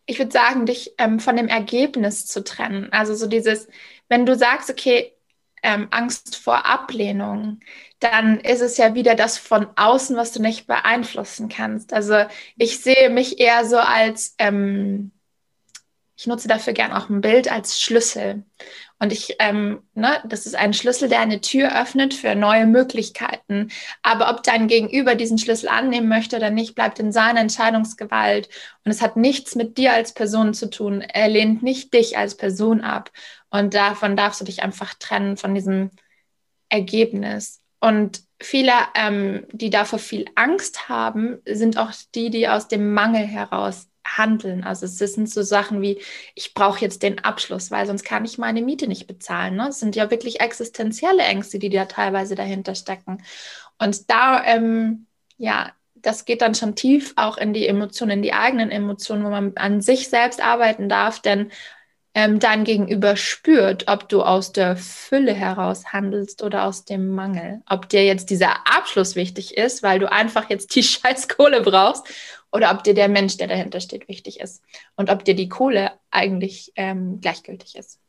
Ich würde sagen, dich ähm, von dem Ergebnis zu trennen. Also so dieses, wenn du sagst, okay, ähm, Angst vor Ablehnung, dann ist es ja wieder das von außen, was du nicht beeinflussen kannst. Also ich sehe mich eher so als ähm, ich nutze dafür gern auch ein Bild als Schlüssel. Und ich, ähm, ne, das ist ein Schlüssel, der eine Tür öffnet für neue Möglichkeiten. Aber ob dein Gegenüber diesen Schlüssel annehmen möchte oder nicht, bleibt in seiner Entscheidungsgewalt. Und es hat nichts mit dir als Person zu tun. Er lehnt nicht dich als Person ab. Und davon darfst du dich einfach trennen, von diesem Ergebnis. Und viele, ähm, die davor viel Angst haben, sind auch die, die aus dem Mangel heraus handeln. Also es sind so Sachen wie, ich brauche jetzt den Abschluss, weil sonst kann ich meine Miete nicht bezahlen. Ne? Es sind ja wirklich existenzielle Ängste, die da teilweise dahinter stecken. Und da, ähm, ja, das geht dann schon tief auch in die Emotionen, in die eigenen Emotionen, wo man an sich selbst arbeiten darf, denn ähm, dein Gegenüber spürt, ob du aus der Fülle heraus handelst oder aus dem Mangel. Ob dir jetzt dieser Abschluss wichtig ist, weil du einfach jetzt die scheiß Kohle brauchst, oder ob dir der Mensch, der dahinter steht, wichtig ist. Und ob dir die Kohle eigentlich ähm, gleichgültig ist.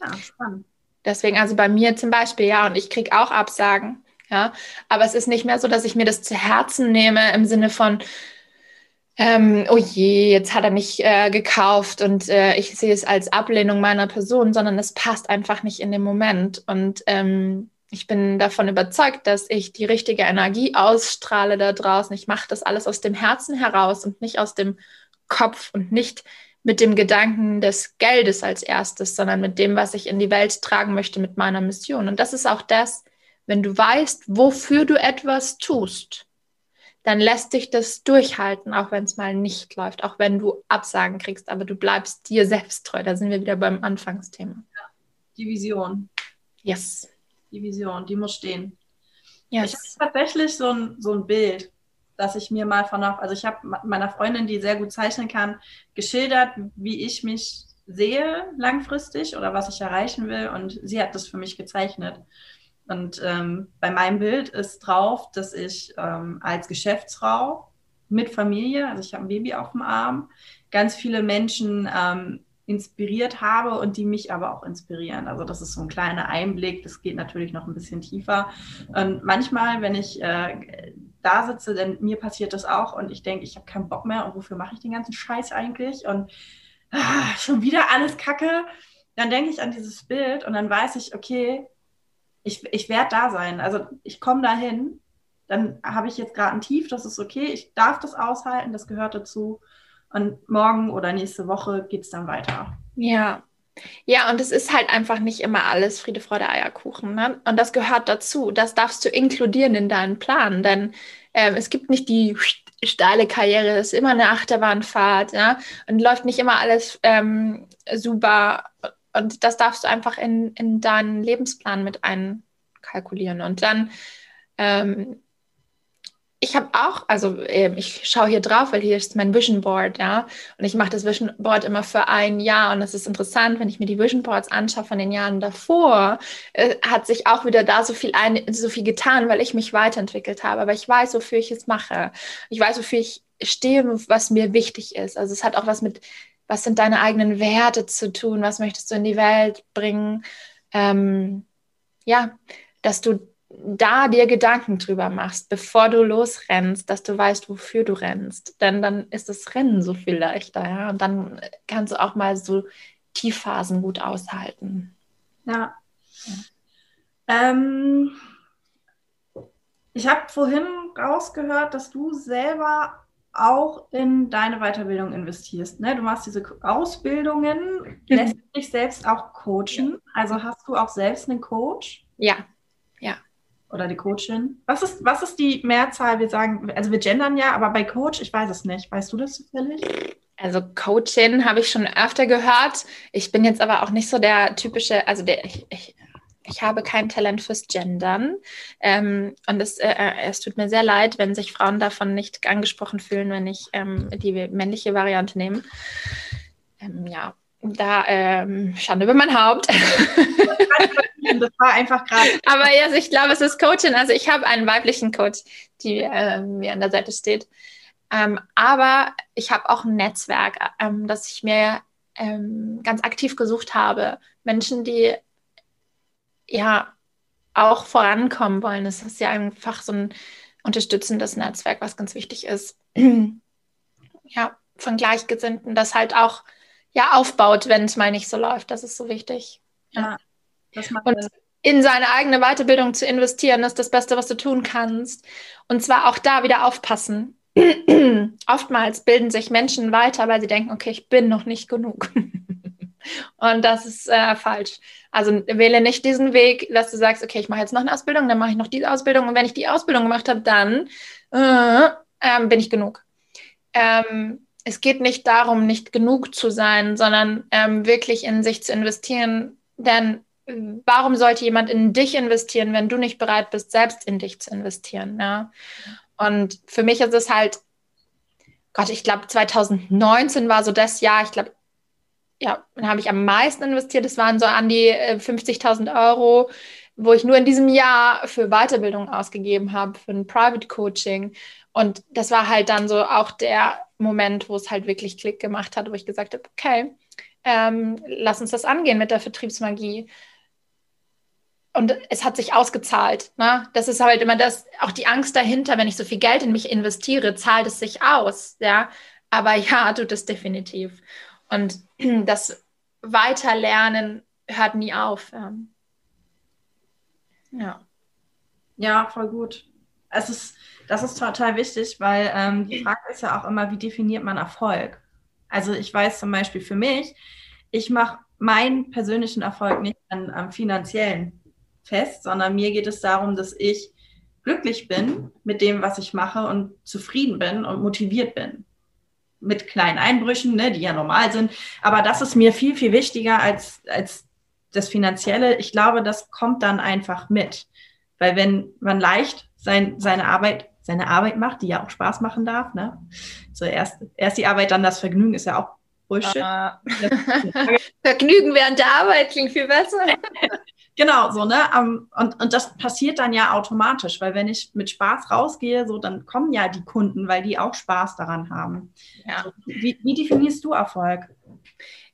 Ja, spannend. Deswegen, also bei mir zum Beispiel, ja, und ich kriege auch Absagen, ja, aber es ist nicht mehr so, dass ich mir das zu Herzen nehme im Sinne von, ähm, oh je, jetzt hat er mich äh, gekauft und äh, ich sehe es als Ablehnung meiner Person, sondern es passt einfach nicht in dem Moment. Und ähm, ich bin davon überzeugt, dass ich die richtige Energie ausstrahle da draußen. Ich mache das alles aus dem Herzen heraus und nicht aus dem Kopf und nicht mit dem Gedanken des Geldes als erstes, sondern mit dem, was ich in die Welt tragen möchte mit meiner Mission. Und das ist auch das, wenn du weißt, wofür du etwas tust, dann lässt dich das durchhalten, auch wenn es mal nicht läuft, auch wenn du Absagen kriegst, aber du bleibst dir selbst treu. Da sind wir wieder beim Anfangsthema. Ja, die Vision. Yes. Die Vision, die muss stehen. Yes. Ich habe tatsächlich so ein, so ein Bild, das ich mir mal von, also ich habe meiner Freundin, die sehr gut zeichnen kann, geschildert, wie ich mich sehe langfristig oder was ich erreichen will und sie hat das für mich gezeichnet. Und ähm, bei meinem Bild ist drauf, dass ich ähm, als Geschäftsfrau mit Familie, also ich habe ein Baby auf dem Arm, ganz viele Menschen ähm, inspiriert habe und die mich aber auch inspirieren. Also das ist so ein kleiner Einblick, das geht natürlich noch ein bisschen tiefer. Und manchmal, wenn ich äh, da sitze, denn mir passiert das auch und ich denke, ich habe keinen Bock mehr und wofür mache ich den ganzen Scheiß eigentlich und ah, schon wieder alles Kacke, dann denke ich an dieses Bild und dann weiß ich, okay, ich, ich werde da sein. Also ich komme dahin, dann habe ich jetzt gerade ein Tief, das ist okay, ich darf das aushalten, das gehört dazu. Und morgen oder nächste Woche geht es dann weiter. Ja. Ja, und es ist halt einfach nicht immer alles Friede, Freude, Eierkuchen. Ne? Und das gehört dazu. Das darfst du inkludieren in deinen Plan. Denn ähm, es gibt nicht die steile Karriere, es ist immer eine Achterbahnfahrt. Ja? Und läuft nicht immer alles ähm, super und das darfst du einfach in, in deinen Lebensplan mit einkalkulieren. Und dann, ähm, ich habe auch, also äh, ich schaue hier drauf, weil hier ist mein Vision Board, ja. Und ich mache das Vision Board immer für ein Jahr. Und es ist interessant, wenn ich mir die Vision Boards anschaue von den Jahren davor, äh, hat sich auch wieder da so viel, ein, so viel getan, weil ich mich weiterentwickelt habe. Aber ich weiß, wofür ich es mache. Ich weiß, wofür ich stehe, was mir wichtig ist. Also es hat auch was mit was sind deine eigenen Werte zu tun, was möchtest du in die Welt bringen. Ähm, ja, dass du da dir Gedanken drüber machst, bevor du losrennst, dass du weißt, wofür du rennst. Denn dann ist das Rennen so viel leichter, ja. Und dann kannst du auch mal so Tiefphasen gut aushalten. Ja. ja. Ähm, ich habe vorhin rausgehört, dass du selber auch in deine Weiterbildung investierst. Ne? Du machst diese Ausbildungen, mhm. lässt dich selbst auch coachen. Also hast du auch selbst einen Coach? Ja. Oder die Coachin? Was ist, was ist die Mehrzahl? Wir sagen, also wir gendern ja, aber bei Coach, ich weiß es nicht. Weißt du das zufällig? Also Coachin habe ich schon öfter gehört. Ich bin jetzt aber auch nicht so der typische, also der, ich, ich ich habe kein Talent fürs Gendern. Ähm, und es, äh, äh, es tut mir sehr leid, wenn sich Frauen davon nicht angesprochen fühlen, wenn ich ähm, die männliche Variante nehme. Ähm, ja, da ähm, Schande über mein Haupt. das war einfach gerade. Aber ja, also ich glaube, es ist Coaching. Also ich habe einen weiblichen Coach, die äh, mir an der Seite steht. Ähm, aber ich habe auch ein Netzwerk, ähm, das ich mir ähm, ganz aktiv gesucht habe. Menschen, die ja auch vorankommen wollen. Es ist ja einfach so ein unterstützendes Netzwerk, was ganz wichtig ist. ja, von Gleichgesinnten, das halt auch ja, aufbaut, wenn es mal nicht so läuft. Das ist so wichtig. Ja, Und in seine eigene Weiterbildung zu investieren, ist das Beste, was du tun kannst. Und zwar auch da wieder aufpassen. Oftmals bilden sich Menschen weiter, weil sie denken, okay, ich bin noch nicht genug. Und das ist äh, falsch. Also wähle nicht diesen Weg, dass du sagst, okay, ich mache jetzt noch eine Ausbildung, dann mache ich noch diese Ausbildung und wenn ich die Ausbildung gemacht habe, dann äh, ähm, bin ich genug. Ähm, es geht nicht darum, nicht genug zu sein, sondern ähm, wirklich in sich zu investieren. Denn äh, warum sollte jemand in dich investieren, wenn du nicht bereit bist, selbst in dich zu investieren? Ja? Und für mich ist es halt, Gott, ich glaube, 2019 war so das Jahr, ich glaube, ja, dann habe ich am meisten investiert. Das waren so an die äh, 50.000 Euro, wo ich nur in diesem Jahr für Weiterbildung ausgegeben habe, für ein Private Coaching. Und das war halt dann so auch der Moment, wo es halt wirklich Klick gemacht hat, wo ich gesagt habe, okay, ähm, lass uns das angehen mit der Vertriebsmagie. Und es hat sich ausgezahlt. Ne? Das ist halt immer das, auch die Angst dahinter, wenn ich so viel Geld in mich investiere, zahlt es sich aus. Ja, aber ja, tut es definitiv. Und das Weiterlernen hört nie auf. Ja. Ja, voll gut. Es ist, das ist total wichtig, weil ähm, die Frage ist ja auch immer, wie definiert man Erfolg? Also ich weiß zum Beispiel für mich, ich mache meinen persönlichen Erfolg nicht an, am finanziellen fest, sondern mir geht es darum, dass ich glücklich bin mit dem, was ich mache und zufrieden bin und motiviert bin mit kleinen Einbrüchen, ne, die ja normal sind. Aber das ist mir viel, viel wichtiger als, als das Finanzielle. Ich glaube, das kommt dann einfach mit. Weil wenn man leicht sein, seine Arbeit, seine Arbeit macht, die ja auch Spaß machen darf, ne? So erst, erst die Arbeit, dann das Vergnügen ist ja auch Bullshit. Uh, Vergnügen während der Arbeit klingt viel besser. Genau, so, ne? Und, und das passiert dann ja automatisch, weil wenn ich mit Spaß rausgehe, so, dann kommen ja die Kunden, weil die auch Spaß daran haben. Ja. Wie, wie definierst du Erfolg?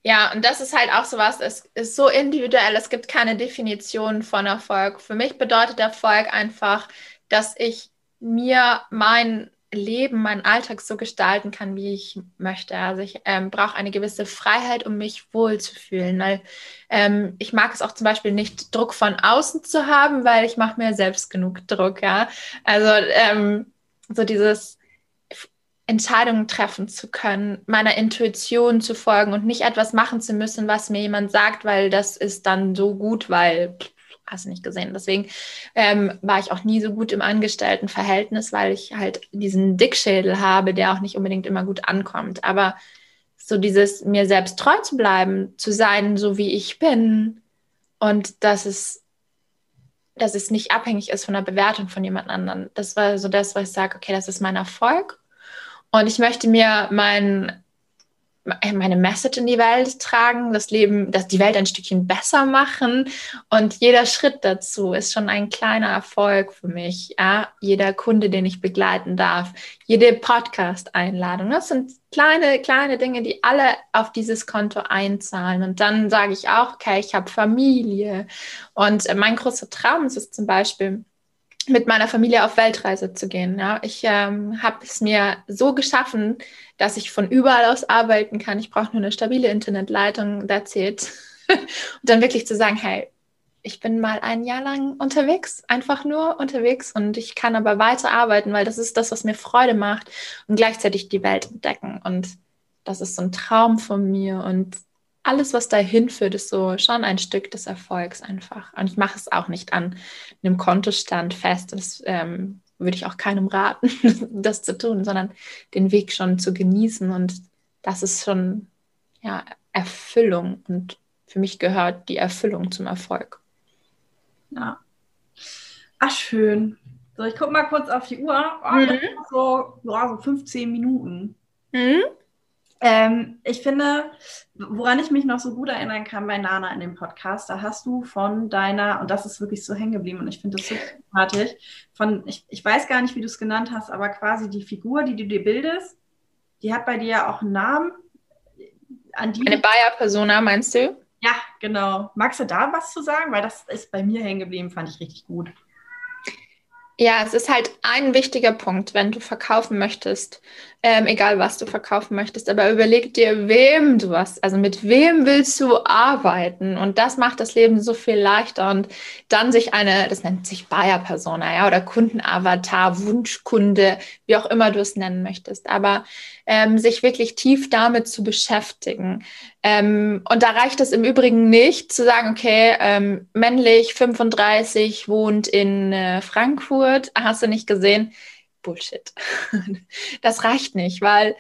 Ja, und das ist halt auch so was, es ist so individuell, es gibt keine Definition von Erfolg. Für mich bedeutet Erfolg einfach, dass ich mir mein Leben, meinen Alltag so gestalten kann, wie ich möchte. Also ich ähm, brauche eine gewisse Freiheit, um mich wohlzufühlen. Weil ähm, ich mag es auch zum Beispiel nicht, Druck von außen zu haben, weil ich mache mir selbst genug Druck. Ja, also ähm, so dieses Entscheidungen treffen zu können, meiner Intuition zu folgen und nicht etwas machen zu müssen, was mir jemand sagt, weil das ist dann so gut, weil hast du nicht gesehen. Deswegen ähm, war ich auch nie so gut im Angestelltenverhältnis, weil ich halt diesen Dickschädel habe, der auch nicht unbedingt immer gut ankommt. Aber so dieses mir selbst treu zu bleiben, zu sein, so wie ich bin und dass es, dass es nicht abhängig ist von der Bewertung von jemand anderem. Das war so das, was ich sage, okay, das ist mein Erfolg. Und ich möchte mir mein meine Message in die Welt tragen, das Leben, dass die Welt ein Stückchen besser machen. Und jeder Schritt dazu ist schon ein kleiner Erfolg für mich. Ja? Jeder Kunde, den ich begleiten darf, jede Podcast-Einladung. Das sind kleine, kleine Dinge, die alle auf dieses Konto einzahlen. Und dann sage ich auch, okay, ich habe Familie. Und mein großer Traum ist es zum Beispiel, mit meiner Familie auf Weltreise zu gehen. Ja. Ich ähm, habe es mir so geschaffen, dass ich von überall aus arbeiten kann. Ich brauche nur eine stabile Internetleitung, that's it. und dann wirklich zu sagen, hey, ich bin mal ein Jahr lang unterwegs, einfach nur unterwegs und ich kann aber weiter arbeiten, weil das ist das, was mir Freude macht und gleichzeitig die Welt entdecken. Und das ist so ein Traum von mir und alles, was dahin führt, ist so schon ein Stück des Erfolgs einfach. Und ich mache es auch nicht an einem Kontostand fest. Das ähm, würde ich auch keinem raten, das zu tun, sondern den Weg schon zu genießen. Und das ist schon ja, Erfüllung. Und für mich gehört die Erfüllung zum Erfolg. Ja. Ach, schön. So, ich gucke mal kurz auf die Uhr. Oh, mhm. so, oh, so 15 Minuten. Mhm. Ähm, ich finde, woran ich mich noch so gut erinnern kann bei Nana in dem Podcast, da hast du von deiner, und das ist wirklich so hängen geblieben und ich finde das so sympathisch, von, ich, ich weiß gar nicht, wie du es genannt hast, aber quasi die Figur, die du dir bildest, die hat bei dir ja auch einen Namen. An die Eine Bayer-Persona, meinst du? Ja, genau. Magst du da was zu sagen? Weil das ist bei mir hängen geblieben, fand ich richtig gut. Ja, es ist halt ein wichtiger Punkt, wenn du verkaufen möchtest, ähm, egal was du verkaufen möchtest, aber überleg dir, wem du was, also mit wem willst du arbeiten und das macht das Leben so viel leichter und dann sich eine, das nennt sich Buyer-Persona, ja, oder Kundenavatar, Wunschkunde, wie auch immer du es nennen möchtest, aber ähm, sich wirklich tief damit zu beschäftigen. Ähm, und da reicht es im Übrigen nicht zu sagen, okay, ähm, männlich, 35, wohnt in äh, Frankfurt, hast du nicht gesehen? Bullshit. das reicht nicht, weil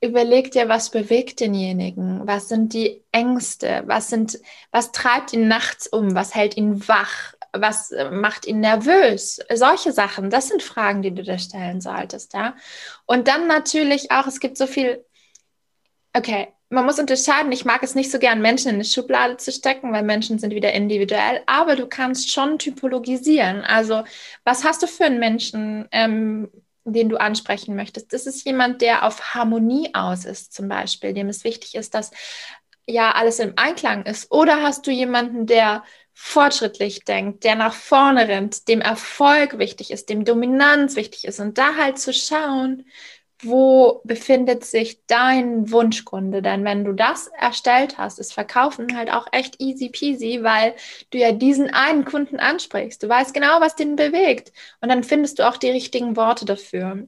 überleg dir, was bewegt denjenigen? Was sind die Ängste? Was sind, was treibt ihn nachts um? Was hält ihn wach? was äh, macht ihn nervös? Solche Sachen, das sind Fragen, die du dir stellen solltest, ja. Und dann natürlich auch, es gibt so viel, okay, man muss unterscheiden, ich mag es nicht so gern, Menschen in eine Schublade zu stecken, weil Menschen sind wieder individuell, aber du kannst schon typologisieren. Also, was hast du für einen Menschen, ähm, den du ansprechen möchtest? Das ist jemand, der auf Harmonie aus ist, zum Beispiel, dem es wichtig ist, dass ja alles im Einklang ist. Oder hast du jemanden, der fortschrittlich denkt, der nach vorne rennt, dem Erfolg wichtig ist, dem Dominanz wichtig ist und da halt zu schauen, wo befindet sich dein Wunschkunde? Denn wenn du das erstellt hast, ist Verkaufen halt auch echt easy peasy, weil du ja diesen einen Kunden ansprichst. Du weißt genau, was den bewegt und dann findest du auch die richtigen Worte dafür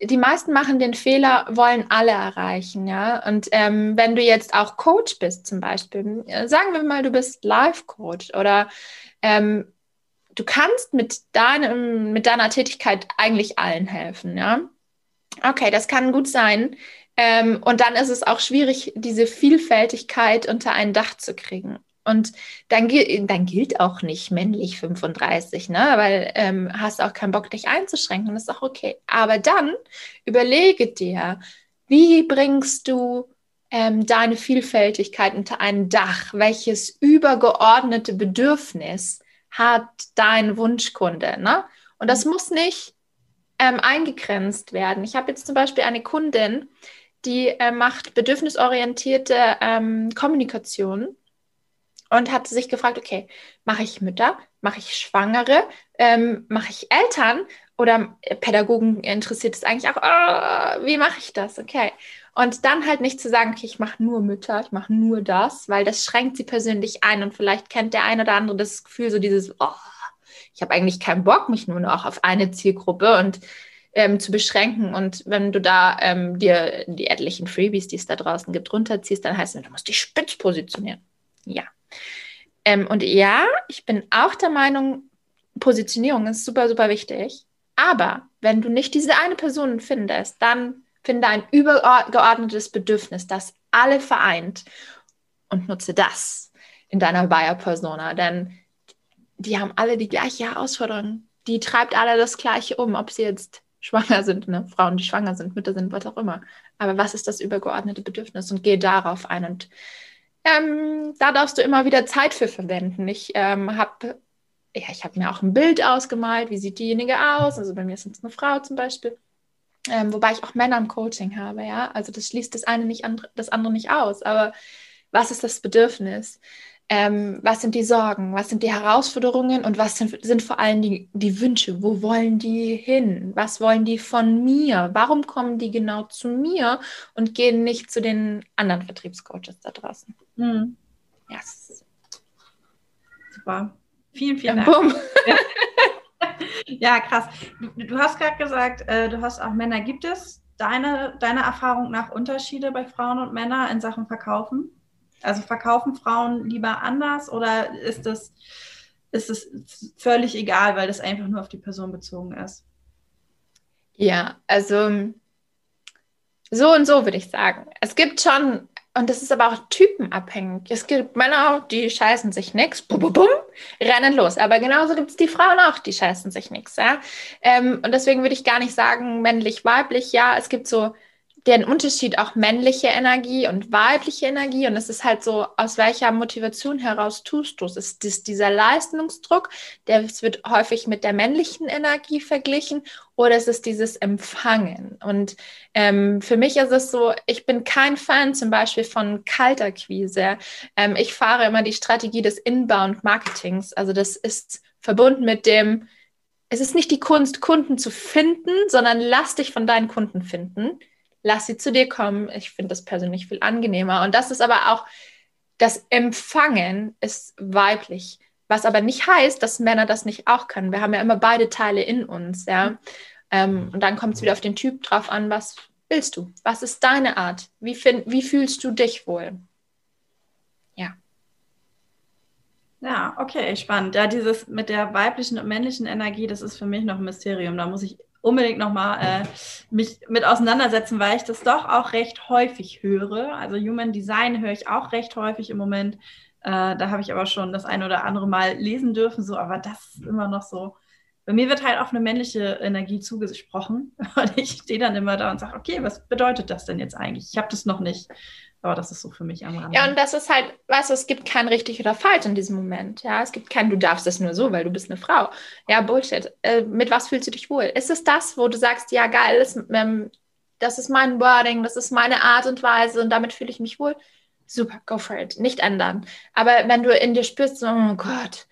die meisten machen den Fehler, wollen alle erreichen, ja. Und ähm, wenn du jetzt auch Coach bist, zum Beispiel, äh, sagen wir mal, du bist Life-Coach oder ähm, du kannst mit deinem, mit deiner Tätigkeit eigentlich allen helfen, ja. Okay, das kann gut sein. Ähm, und dann ist es auch schwierig, diese Vielfältigkeit unter ein Dach zu kriegen. Und dann, dann gilt auch nicht männlich 35, ne? weil ähm, hast auch keinen Bock, dich einzuschränken, das ist auch okay. Aber dann überlege dir, wie bringst du ähm, deine Vielfältigkeit unter ein Dach? Welches übergeordnete Bedürfnis hat dein Wunschkunde? Ne? Und das mhm. muss nicht ähm, eingegrenzt werden. Ich habe jetzt zum Beispiel eine Kundin, die äh, macht bedürfnisorientierte ähm, Kommunikation und hat sich gefragt, okay, mache ich Mütter, mache ich Schwangere, ähm, mache ich Eltern oder äh, Pädagogen interessiert es eigentlich auch, oh, wie mache ich das? Okay. Und dann halt nicht zu sagen, okay, ich mache nur Mütter, ich mache nur das, weil das schränkt sie persönlich ein und vielleicht kennt der eine oder andere das Gefühl, so dieses, oh, ich habe eigentlich keinen Bock, mich nur noch auf eine Zielgruppe und ähm, zu beschränken. Und wenn du da ähm, dir die etlichen Freebies, die es da draußen gibt, runterziehst, dann heißt es, du musst dich spitz positionieren. Ja. Ähm, und ja, ich bin auch der Meinung, Positionierung ist super, super wichtig. Aber wenn du nicht diese eine Person findest, dann finde ein übergeordnetes Bedürfnis, das alle vereint und nutze das in deiner Buyer-Persona. Denn die haben alle die gleiche Herausforderung. Die treibt alle das Gleiche um, ob sie jetzt schwanger sind, ne? Frauen, die schwanger sind, Mütter sind, was auch immer. Aber was ist das übergeordnete Bedürfnis? Und geh darauf ein und ähm, da darfst du immer wieder Zeit für verwenden. Ich ähm, habe ja, habe mir auch ein Bild ausgemalt, wie sieht diejenige aus. Also bei mir ist es eine Frau zum Beispiel. Ähm, wobei ich auch Männer im Coaching habe, ja. Also das schließt das eine nicht andere, das andere nicht aus. Aber was ist das Bedürfnis? Ähm, was sind die Sorgen, was sind die Herausforderungen und was sind, sind vor allem die, die Wünsche? Wo wollen die hin? Was wollen die von mir? Warum kommen die genau zu mir und gehen nicht zu den anderen Vertriebscoaches da draußen? Mhm. Yes. Super. Vielen, vielen Dank. Boom. Ja. ja, krass. Du, du hast gerade gesagt, äh, du hast auch Männer. Gibt es deine, deiner Erfahrung nach Unterschiede bei Frauen und Männern in Sachen Verkaufen? Also verkaufen Frauen lieber anders oder ist das, ist es völlig egal, weil das einfach nur auf die Person bezogen ist? Ja, also so und so würde ich sagen. Es gibt schon, und das ist aber auch typenabhängig. Es gibt Männer, die scheißen sich nichts, bum, bum, bum, rennen los. Aber genauso gibt es die Frauen auch, die scheißen sich nichts. Ja? Ähm, und deswegen würde ich gar nicht sagen, männlich, weiblich. Ja, es gibt so den Unterschied auch männliche Energie und weibliche Energie. Und es ist halt so, aus welcher Motivation heraus tust du es? Ist das dieser Leistungsdruck, der wird häufig mit der männlichen Energie verglichen, oder ist es dieses Empfangen? Und ähm, für mich ist es so, ich bin kein Fan zum Beispiel von Kalterquise. Ähm, ich fahre immer die Strategie des Inbound-Marketings. Also das ist verbunden mit dem, es ist nicht die Kunst, Kunden zu finden, sondern lass dich von deinen Kunden finden. Lass sie zu dir kommen. Ich finde das persönlich viel angenehmer. Und das ist aber auch, das Empfangen ist weiblich. Was aber nicht heißt, dass Männer das nicht auch können. Wir haben ja immer beide Teile in uns, ja. Ähm, und dann kommt es wieder auf den Typ drauf an, was willst du? Was ist deine Art? Wie, find, wie fühlst du dich wohl? Ja. Ja, okay, spannend. Ja, dieses mit der weiblichen und männlichen Energie, das ist für mich noch ein Mysterium. Da muss ich unbedingt nochmal äh, mich mit auseinandersetzen, weil ich das doch auch recht häufig höre. Also Human Design höre ich auch recht häufig im Moment. Äh, da habe ich aber schon das eine oder andere Mal lesen dürfen, so, aber das ist immer noch so. Bei mir wird halt auf eine männliche Energie zugesprochen und ich stehe dann immer da und sage, okay, was bedeutet das denn jetzt eigentlich? Ich habe das noch nicht. Aber das ist so für mich am Rande. Ja, und das ist halt, weißt du, es gibt kein richtig oder falsch in diesem Moment. Ja, es gibt kein, du darfst es nur so, weil du bist eine Frau. Ja, Bullshit. Äh, mit was fühlst du dich wohl? Ist es das, wo du sagst, ja, geil, das, ähm, das ist mein Wording, das ist meine Art und Weise und damit fühle ich mich wohl? Super, go for it. Nicht ändern. Aber wenn du in dir spürst, oh Gott,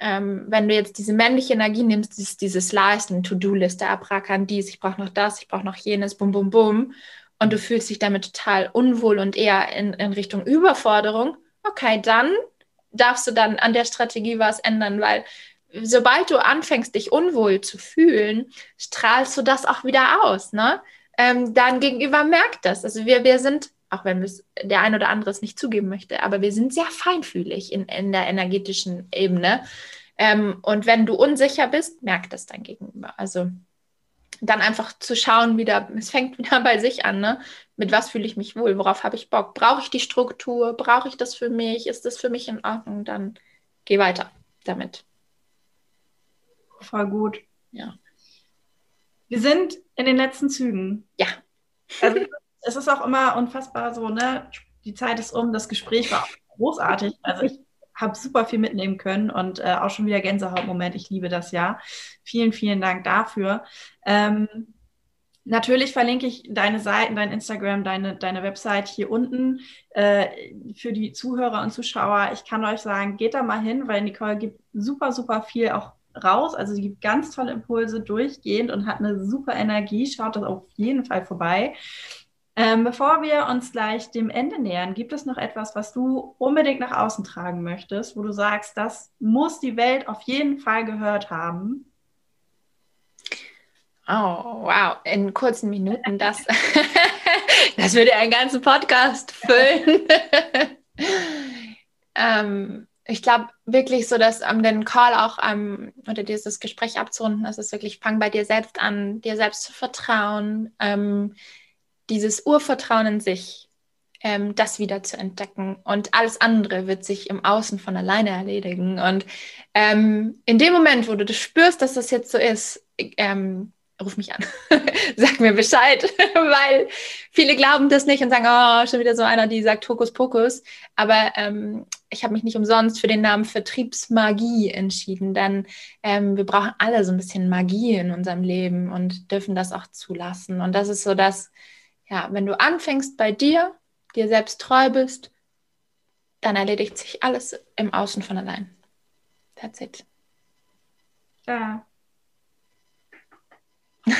ähm, wenn du jetzt diese männliche Energie nimmst, dieses, dieses Leisten, To-Do-Liste abrackern, dies, ich brauche noch das, ich brauche noch jenes, bum, bum, bum, und du fühlst dich damit total unwohl und eher in, in Richtung Überforderung, okay, dann darfst du dann an der Strategie was ändern, weil sobald du anfängst, dich unwohl zu fühlen, strahlst du das auch wieder aus. Ne? Ähm, dein Gegenüber merkt das. Also wir, wir sind, auch wenn der ein oder andere es nicht zugeben möchte, aber wir sind sehr feinfühlig in, in der energetischen Ebene. Ähm, und wenn du unsicher bist, merkt das dein Gegenüber. Also dann einfach zu schauen, wieder, es fängt wieder bei sich an, ne? Mit was fühle ich mich wohl? Worauf habe ich Bock? Brauche ich die Struktur? Brauche ich das für mich? Ist das für mich in Ordnung? Dann geh weiter damit. Voll gut. Ja. Wir sind in den letzten Zügen. Ja. Also, es ist auch immer unfassbar so, ne? Die Zeit ist um, das Gespräch war großartig. Also ich habe super viel mitnehmen können und äh, auch schon wieder Gänsehautmoment. Ich liebe das ja. Vielen, vielen Dank dafür. Ähm, Natürlich verlinke ich deine Seiten, dein Instagram, deine, deine Website hier unten äh, für die Zuhörer und Zuschauer. Ich kann euch sagen, geht da mal hin, weil Nicole gibt super, super viel auch raus. Also sie gibt ganz tolle Impulse durchgehend und hat eine super Energie. Schaut das auf jeden Fall vorbei. Ähm, bevor wir uns gleich dem Ende nähern, gibt es noch etwas, was du unbedingt nach außen tragen möchtest, wo du sagst, das muss die Welt auf jeden Fall gehört haben? Oh, wow, in kurzen Minuten, das, das würde einen ganzen Podcast füllen. ähm, ich glaube wirklich so, dass um, den Call auch um, oder dieses Gespräch abzurunden, das ist wirklich, fang bei dir selbst an, dir selbst zu vertrauen, ähm, dieses Urvertrauen in sich, ähm, das wieder zu entdecken. Und alles andere wird sich im Außen von alleine erledigen. Und ähm, in dem Moment, wo du das spürst, dass das jetzt so ist, ähm, ruf mich an, sag mir Bescheid, weil viele glauben das nicht und sagen, oh, schon wieder so einer, die sagt Hokus Pokus. Aber ähm, ich habe mich nicht umsonst für den Namen Vertriebsmagie entschieden, denn ähm, wir brauchen alle so ein bisschen Magie in unserem Leben und dürfen das auch zulassen. Und das ist so das, ja, wenn du anfängst bei dir, dir selbst treu bist, dann erledigt sich alles im Außen von allein. That's it. Ja.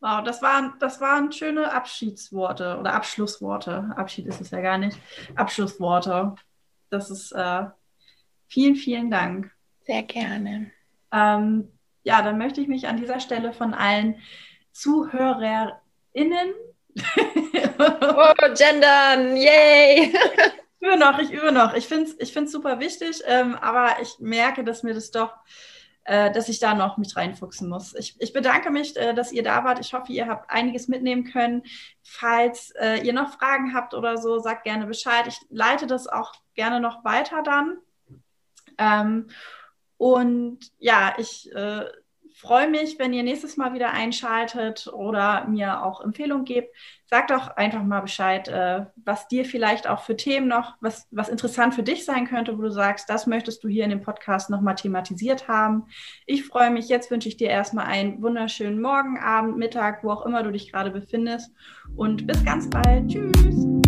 wow, das waren, das waren schöne Abschiedsworte oder Abschlussworte. Abschied ist es ja gar nicht. Abschlussworte. Das ist äh, vielen, vielen Dank. Sehr gerne. Ähm, ja, dann möchte ich mich an dieser Stelle von allen Zuhörern innen. oh, gendern, yay! ich übe noch, ich übe noch. Ich finde es ich find's super wichtig, ähm, aber ich merke, dass mir das doch, äh, dass ich da noch mich reinfuchsen muss. Ich, ich bedanke mich, äh, dass ihr da wart. Ich hoffe, ihr habt einiges mitnehmen können. Falls äh, ihr noch Fragen habt oder so, sagt gerne Bescheid. Ich leite das auch gerne noch weiter dann. Ähm, und ja, ich äh, freue mich, wenn ihr nächstes Mal wieder einschaltet oder mir auch Empfehlungen gebt. Sagt doch einfach mal Bescheid, äh, was dir vielleicht auch für Themen noch, was, was interessant für dich sein könnte, wo du sagst, das möchtest du hier in dem Podcast nochmal thematisiert haben. Ich freue mich. Jetzt wünsche ich dir erstmal einen wunderschönen Morgen, Abend, Mittag, wo auch immer du dich gerade befindest. Und bis ganz bald. Tschüss.